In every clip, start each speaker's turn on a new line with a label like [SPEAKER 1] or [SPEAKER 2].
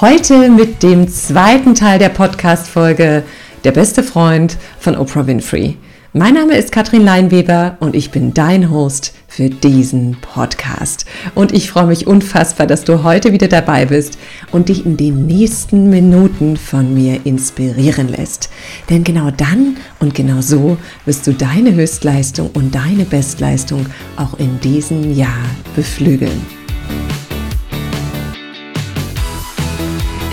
[SPEAKER 1] Heute mit dem zweiten Teil der Podcast-Folge Der beste Freund von Oprah Winfrey. Mein Name ist Katrin Leinweber und ich bin dein Host für diesen Podcast. Und ich freue mich unfassbar, dass du heute wieder dabei bist und dich in den nächsten Minuten von mir inspirieren lässt. Denn genau dann und genau so wirst du deine Höchstleistung und deine Bestleistung auch in diesem Jahr beflügeln.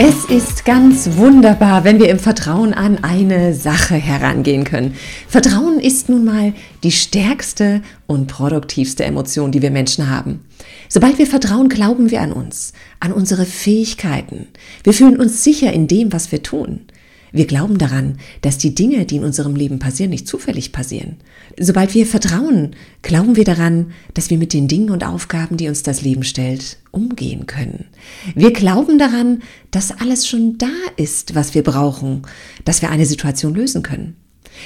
[SPEAKER 1] Es ist ganz wunderbar, wenn wir im Vertrauen an eine Sache herangehen können. Vertrauen ist nun mal die stärkste und produktivste Emotion, die wir Menschen haben. Sobald wir vertrauen, glauben wir an uns, an unsere Fähigkeiten. Wir fühlen uns sicher in dem, was wir tun. Wir glauben daran, dass die Dinge, die in unserem Leben passieren, nicht zufällig passieren. Sobald wir vertrauen, glauben wir daran, dass wir mit den Dingen und Aufgaben, die uns das Leben stellt, umgehen können. Wir glauben daran, dass alles schon da ist, was wir brauchen, dass wir eine Situation lösen können.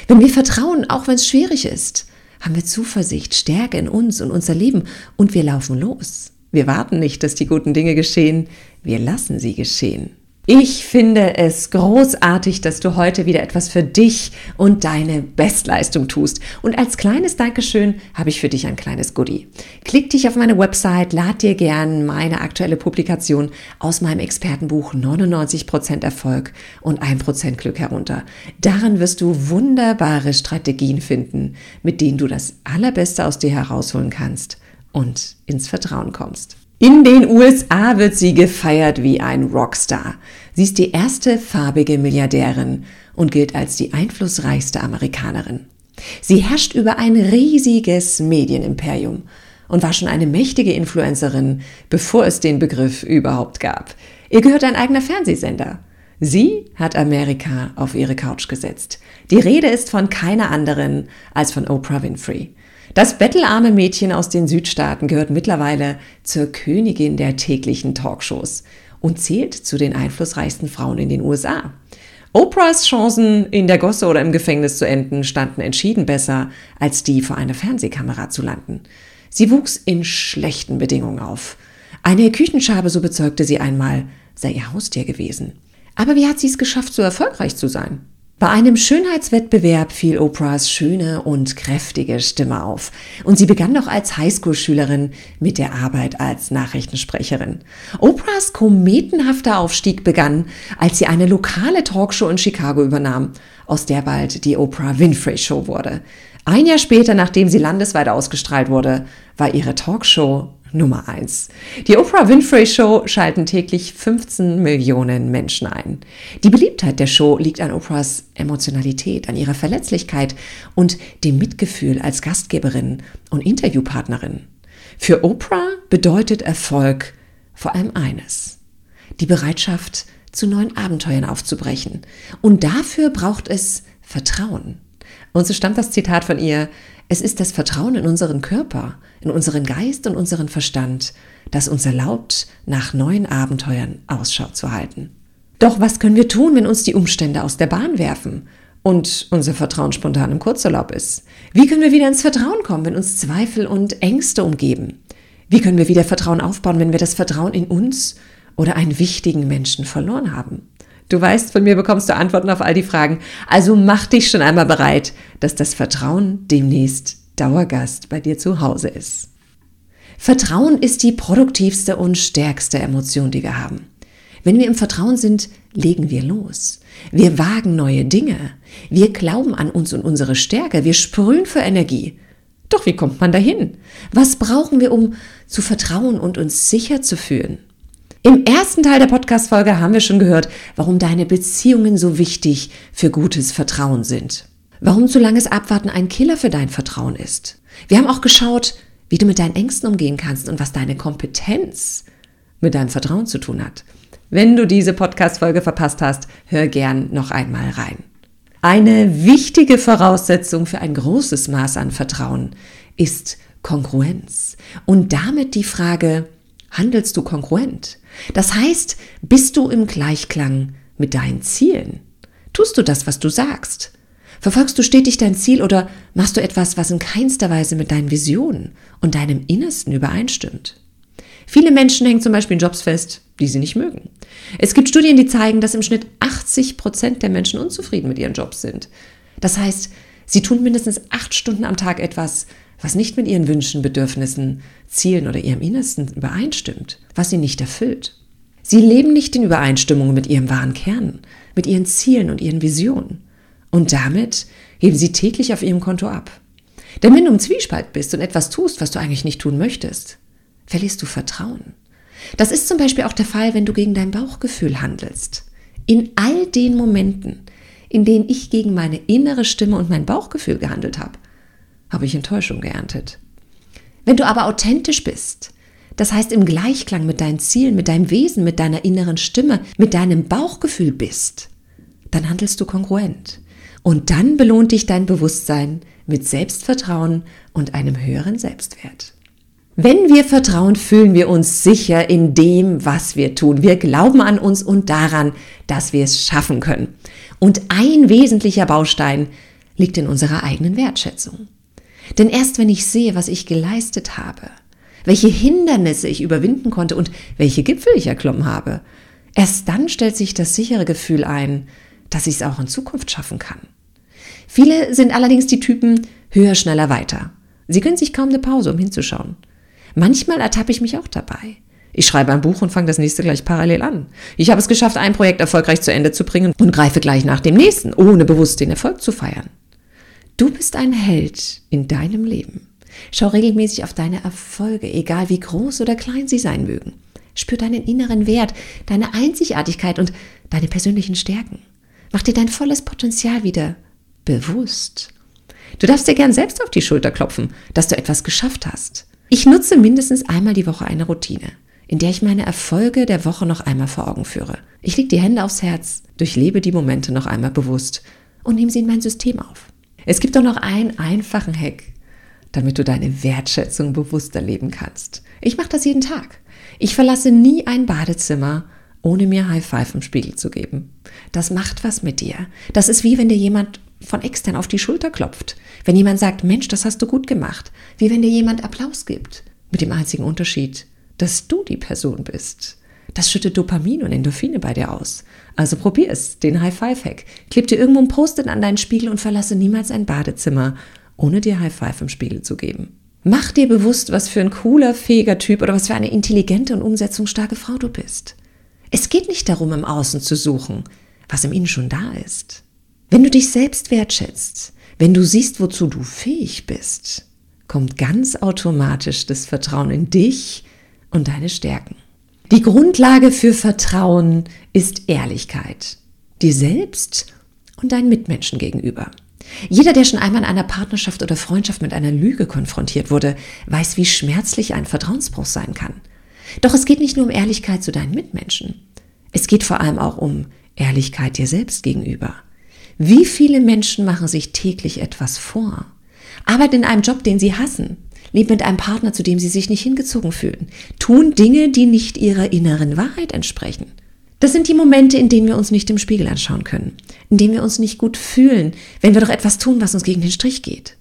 [SPEAKER 1] Wenn wir vertrauen, auch wenn es schwierig ist, haben wir Zuversicht, Stärke in uns und unser Leben und wir laufen los. Wir warten nicht, dass die guten Dinge geschehen, wir lassen sie geschehen. Ich finde es großartig, dass du heute wieder etwas für dich und deine Bestleistung tust. Und als kleines Dankeschön habe ich für dich ein kleines Goodie. Klick dich auf meine Website, lad dir gern meine aktuelle Publikation aus meinem Expertenbuch 99% Erfolg und 1% Glück herunter. Darin wirst du wunderbare Strategien finden, mit denen du das Allerbeste aus dir herausholen kannst und ins Vertrauen kommst. In den USA wird sie gefeiert wie ein Rockstar. Sie ist die erste farbige Milliardärin und gilt als die einflussreichste Amerikanerin. Sie herrscht über ein riesiges Medienimperium und war schon eine mächtige Influencerin, bevor es den Begriff überhaupt gab. Ihr gehört ein eigener Fernsehsender. Sie hat Amerika auf ihre Couch gesetzt. Die Rede ist von keiner anderen als von Oprah Winfrey. Das bettelarme Mädchen aus den Südstaaten gehört mittlerweile zur Königin der täglichen Talkshows und zählt zu den einflussreichsten Frauen in den USA. Oprahs Chancen, in der Gosse oder im Gefängnis zu enden, standen entschieden besser, als die vor einer Fernsehkamera zu landen. Sie wuchs in schlechten Bedingungen auf. Eine Küchenschabe, so bezeugte sie einmal, sei ihr Haustier gewesen. Aber wie hat sie es geschafft, so erfolgreich zu sein? Bei einem Schönheitswettbewerb fiel Oprahs schöne und kräftige Stimme auf. Und sie begann noch als Highschool-Schülerin mit der Arbeit als Nachrichtensprecherin. Oprahs kometenhafter Aufstieg begann, als sie eine lokale Talkshow in Chicago übernahm, aus der bald die Oprah Winfrey Show wurde. Ein Jahr später, nachdem sie landesweit ausgestrahlt wurde, war ihre Talkshow Nummer eins. Die Oprah Winfrey Show schalten täglich 15 Millionen Menschen ein. Die Beliebtheit der Show liegt an Oprahs Emotionalität, an ihrer Verletzlichkeit und dem Mitgefühl als Gastgeberin und Interviewpartnerin. Für Oprah bedeutet Erfolg vor allem eines. Die Bereitschaft, zu neuen Abenteuern aufzubrechen. Und dafür braucht es Vertrauen. Und so stammt das Zitat von ihr, es ist das Vertrauen in unseren Körper, in unseren Geist und unseren Verstand, das uns erlaubt, nach neuen Abenteuern Ausschau zu halten. Doch was können wir tun, wenn uns die Umstände aus der Bahn werfen und unser Vertrauen spontan im Kurzurlaub ist? Wie können wir wieder ins Vertrauen kommen, wenn uns Zweifel und Ängste umgeben? Wie können wir wieder Vertrauen aufbauen, wenn wir das Vertrauen in uns oder einen wichtigen Menschen verloren haben? Du weißt, von mir bekommst du Antworten auf all die Fragen. Also mach dich schon einmal bereit, dass das Vertrauen demnächst Dauergast bei dir zu Hause ist. Vertrauen ist die produktivste und stärkste Emotion, die wir haben. Wenn wir im Vertrauen sind, legen wir los. Wir wagen neue Dinge. Wir glauben an uns und unsere Stärke. Wir sprühen für Energie. Doch wie kommt man dahin? Was brauchen wir, um zu vertrauen und uns sicher zu fühlen? Im ersten Teil der Podcast-Folge haben wir schon gehört, warum deine Beziehungen so wichtig für gutes Vertrauen sind. Warum zu langes Abwarten ein Killer für dein Vertrauen ist. Wir haben auch geschaut, wie du mit deinen Ängsten umgehen kannst und was deine Kompetenz mit deinem Vertrauen zu tun hat. Wenn du diese Podcast-Folge verpasst hast, hör gern noch einmal rein. Eine wichtige Voraussetzung für ein großes Maß an Vertrauen ist Kongruenz. Und damit die Frage, handelst du kongruent? Das heißt, bist du im Gleichklang mit deinen Zielen? Tust du das, was du sagst? Verfolgst du stetig dein Ziel oder machst du etwas, was in keinster Weise mit deinen Visionen und deinem Innersten übereinstimmt? Viele Menschen hängen zum Beispiel in Jobs fest, die sie nicht mögen. Es gibt Studien, die zeigen, dass im Schnitt 80 Prozent der Menschen unzufrieden mit ihren Jobs sind. Das heißt, sie tun mindestens acht Stunden am Tag etwas, was nicht mit ihren Wünschen, Bedürfnissen, Zielen oder ihrem Innersten übereinstimmt, was sie nicht erfüllt. Sie leben nicht in Übereinstimmung mit ihrem wahren Kern, mit ihren Zielen und ihren Visionen. Und damit heben sie täglich auf ihrem Konto ab. Denn wenn du im Zwiespalt bist und etwas tust, was du eigentlich nicht tun möchtest, verlierst du Vertrauen. Das ist zum Beispiel auch der Fall, wenn du gegen dein Bauchgefühl handelst. In all den Momenten, in denen ich gegen meine innere Stimme und mein Bauchgefühl gehandelt habe, habe ich Enttäuschung geerntet. Wenn du aber authentisch bist, das heißt im Gleichklang mit deinen Zielen, mit deinem Wesen, mit deiner inneren Stimme, mit deinem Bauchgefühl bist, dann handelst du kongruent. Und dann belohnt dich dein Bewusstsein mit Selbstvertrauen und einem höheren Selbstwert. Wenn wir vertrauen, fühlen wir uns sicher in dem, was wir tun. Wir glauben an uns und daran, dass wir es schaffen können. Und ein wesentlicher Baustein liegt in unserer eigenen Wertschätzung. Denn erst wenn ich sehe, was ich geleistet habe, welche Hindernisse ich überwinden konnte und welche Gipfel ich erklommen habe, erst dann stellt sich das sichere Gefühl ein, dass ich es auch in Zukunft schaffen kann. Viele sind allerdings die Typen höher, schneller, weiter. Sie können sich kaum eine Pause, um hinzuschauen. Manchmal ertappe ich mich auch dabei. Ich schreibe ein Buch und fange das nächste gleich parallel an. Ich habe es geschafft, ein Projekt erfolgreich zu Ende zu bringen und greife gleich nach dem nächsten, ohne bewusst den Erfolg zu feiern. Du bist ein Held in deinem Leben. Schau regelmäßig auf deine Erfolge, egal wie groß oder klein sie sein mögen. Spür deinen inneren Wert, deine Einzigartigkeit und deine persönlichen Stärken. Mach dir dein volles Potenzial wieder bewusst. Du darfst dir gern selbst auf die Schulter klopfen, dass du etwas geschafft hast. Ich nutze mindestens einmal die Woche eine Routine, in der ich meine Erfolge der Woche noch einmal vor Augen führe. Ich lege die Hände aufs Herz, durchlebe die Momente noch einmal bewusst und nehme sie in mein System auf. Es gibt doch noch einen einfachen Hack, damit du deine Wertschätzung bewusst erleben kannst. Ich mache das jeden Tag. Ich verlasse nie ein Badezimmer, ohne mir High Five im Spiegel zu geben. Das macht was mit dir. Das ist wie wenn dir jemand von extern auf die Schulter klopft. Wenn jemand sagt, Mensch, das hast du gut gemacht. Wie wenn dir jemand Applaus gibt. Mit dem einzigen Unterschied, dass du die Person bist. Das schüttet Dopamin und Endorphine bei dir aus. Also probier es, den High-Five-Hack. Kleb dir irgendwo ein Post-it an deinen Spiegel und verlasse niemals ein Badezimmer, ohne dir High-Five im Spiegel zu geben. Mach dir bewusst, was für ein cooler, fähiger Typ oder was für eine intelligente und umsetzungsstarke Frau du bist. Es geht nicht darum, im Außen zu suchen, was im Innen schon da ist. Wenn du dich selbst wertschätzt, wenn du siehst, wozu du fähig bist, kommt ganz automatisch das Vertrauen in dich und deine Stärken. Die Grundlage für Vertrauen ist Ehrlichkeit, dir selbst und deinen Mitmenschen gegenüber. Jeder, der schon einmal in einer Partnerschaft oder Freundschaft mit einer Lüge konfrontiert wurde, weiß, wie schmerzlich ein Vertrauensbruch sein kann. Doch es geht nicht nur um Ehrlichkeit zu deinen Mitmenschen. Es geht vor allem auch um Ehrlichkeit dir selbst gegenüber. Wie viele Menschen machen sich täglich etwas vor? Arbeiten in einem Job, den sie hassen, leben mit einem Partner, zu dem sie sich nicht hingezogen fühlen, tun Dinge, die nicht ihrer inneren Wahrheit entsprechen. Das sind die Momente, in denen wir uns nicht im Spiegel anschauen können, in denen wir uns nicht gut fühlen, wenn wir doch etwas tun, was uns gegen den Strich geht.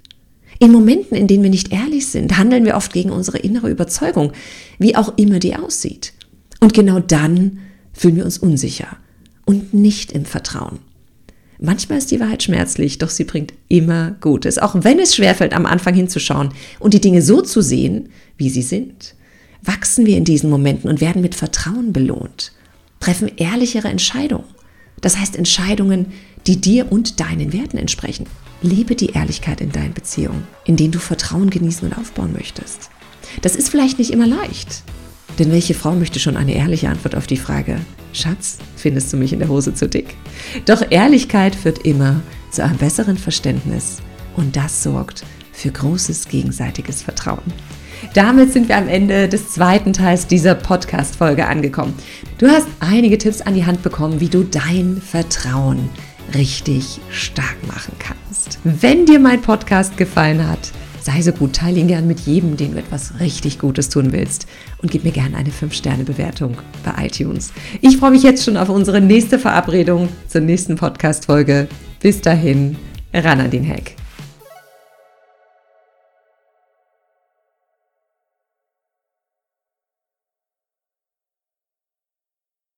[SPEAKER 1] In Momenten, in denen wir nicht ehrlich sind, handeln wir oft gegen unsere innere Überzeugung, wie auch immer die aussieht. Und genau dann fühlen wir uns unsicher und nicht im Vertrauen. Manchmal ist die Wahrheit schmerzlich, doch sie bringt immer Gutes, auch wenn es schwerfällt, am Anfang hinzuschauen und die Dinge so zu sehen, wie sie sind. Wachsen wir in diesen Momenten und werden mit Vertrauen belohnt, treffen ehrlichere Entscheidungen. Das heißt Entscheidungen, die dir und deinen Werten entsprechen. Lebe die Ehrlichkeit in deinen Beziehungen, in denen du Vertrauen genießen und aufbauen möchtest. Das ist vielleicht nicht immer leicht, denn welche Frau möchte schon eine ehrliche Antwort auf die Frage, Schatz, findest du mich in der Hose zu dick? Doch Ehrlichkeit führt immer zu einem besseren Verständnis und das sorgt für großes gegenseitiges Vertrauen. Damit sind wir am Ende des zweiten Teils dieser Podcast-Folge angekommen. Du hast einige Tipps an die Hand bekommen, wie du dein Vertrauen richtig stark machen kannst. Wenn dir mein Podcast gefallen hat, sei so gut, teile ihn gern mit jedem, den du etwas richtig Gutes tun willst und gib mir gerne eine 5-Sterne-Bewertung bei iTunes. Ich freue mich jetzt schon auf unsere nächste Verabredung zur nächsten Podcast-Folge. Bis dahin, Ranadin Heck.